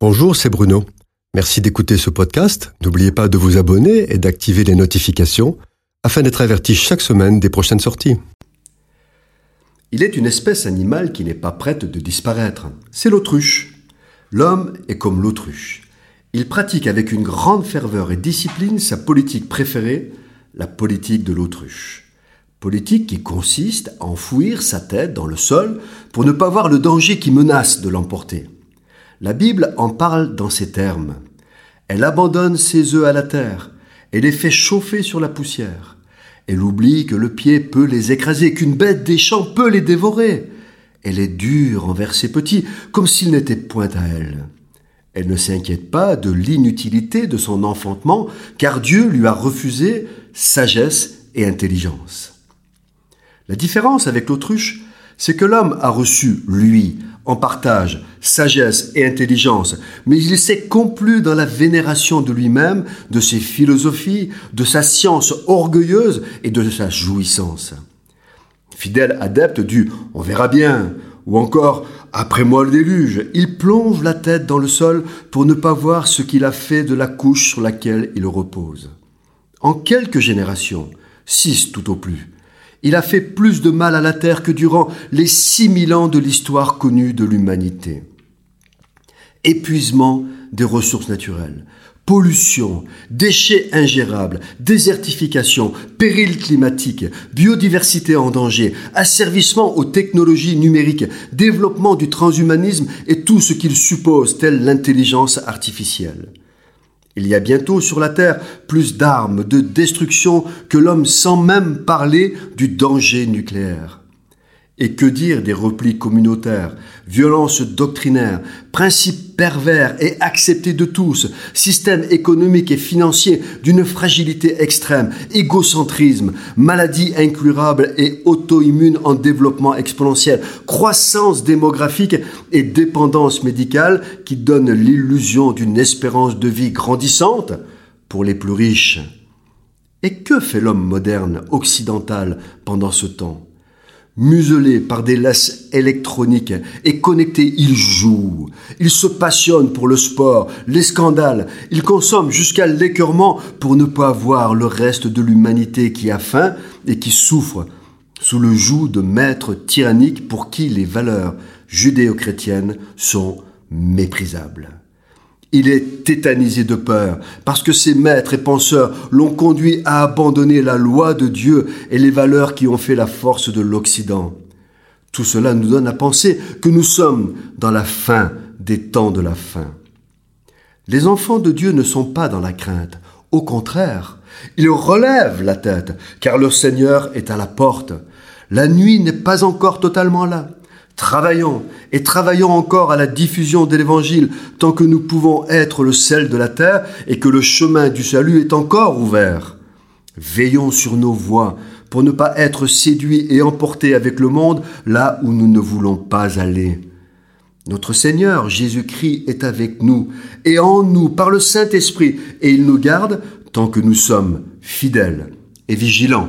Bonjour, c'est Bruno. Merci d'écouter ce podcast. N'oubliez pas de vous abonner et d'activer les notifications afin d'être averti chaque semaine des prochaines sorties. Il est une espèce animale qui n'est pas prête de disparaître. C'est l'autruche. L'homme est comme l'autruche. Il pratique avec une grande ferveur et discipline sa politique préférée, la politique de l'autruche. Politique qui consiste à enfouir sa tête dans le sol pour ne pas voir le danger qui menace de l'emporter. La Bible en parle dans ces termes. Elle abandonne ses œufs à la terre et les fait chauffer sur la poussière. Elle oublie que le pied peut les écraser, qu'une bête des champs peut les dévorer. Elle est dure envers ses petits, comme s'ils n'étaient point à elle. Elle ne s'inquiète pas de l'inutilité de son enfantement, car Dieu lui a refusé sagesse et intelligence. La différence avec l'autruche, c'est que l'homme a reçu, lui, en partage, sagesse et intelligence, mais il s'est complu dans la vénération de lui-même, de ses philosophies, de sa science orgueilleuse et de sa jouissance. Fidèle adepte du on verra bien, ou encore après moi le déluge, il plonge la tête dans le sol pour ne pas voir ce qu'il a fait de la couche sur laquelle il repose. En quelques générations, six tout au plus, il a fait plus de mal à la terre que durant les six mille ans de l'histoire connue de l'humanité. Épuisement des ressources naturelles, pollution, déchets ingérables, désertification, périls climatiques, biodiversité en danger, asservissement aux technologies numériques, développement du transhumanisme et tout ce qu'il suppose, telle l'intelligence artificielle. Il y a bientôt sur la Terre plus d'armes de destruction que l'homme sans même parler du danger nucléaire. Et que dire des replis communautaires, violences doctrinaires, principes pervers et acceptés de tous, système économique et financier d'une fragilité extrême, égocentrisme, maladies incurables et auto-immunes en développement exponentiel, croissance démographique et dépendance médicale qui donnent l'illusion d'une espérance de vie grandissante pour les plus riches. Et que fait l'homme moderne occidental pendant ce temps? Muselé par des laisses électroniques et connecté, il joue. Il se passionne pour le sport, les scandales. Il consomme jusqu'à l'écœurement pour ne pas voir le reste de l'humanité qui a faim et qui souffre sous le joug de maîtres tyranniques pour qui les valeurs judéo-chrétiennes sont méprisables. Il est tétanisé de peur, parce que ses maîtres et penseurs l'ont conduit à abandonner la loi de Dieu et les valeurs qui ont fait la force de l'Occident. Tout cela nous donne à penser que nous sommes dans la fin des temps de la fin. Les enfants de Dieu ne sont pas dans la crainte. Au contraire, ils relèvent la tête, car leur Seigneur est à la porte. La nuit n'est pas encore totalement là. Travaillons et travaillons encore à la diffusion de l'Évangile tant que nous pouvons être le sel de la terre et que le chemin du salut est encore ouvert. Veillons sur nos voies pour ne pas être séduits et emportés avec le monde là où nous ne voulons pas aller. Notre Seigneur Jésus-Christ est avec nous et en nous par le Saint-Esprit et il nous garde tant que nous sommes fidèles et vigilants.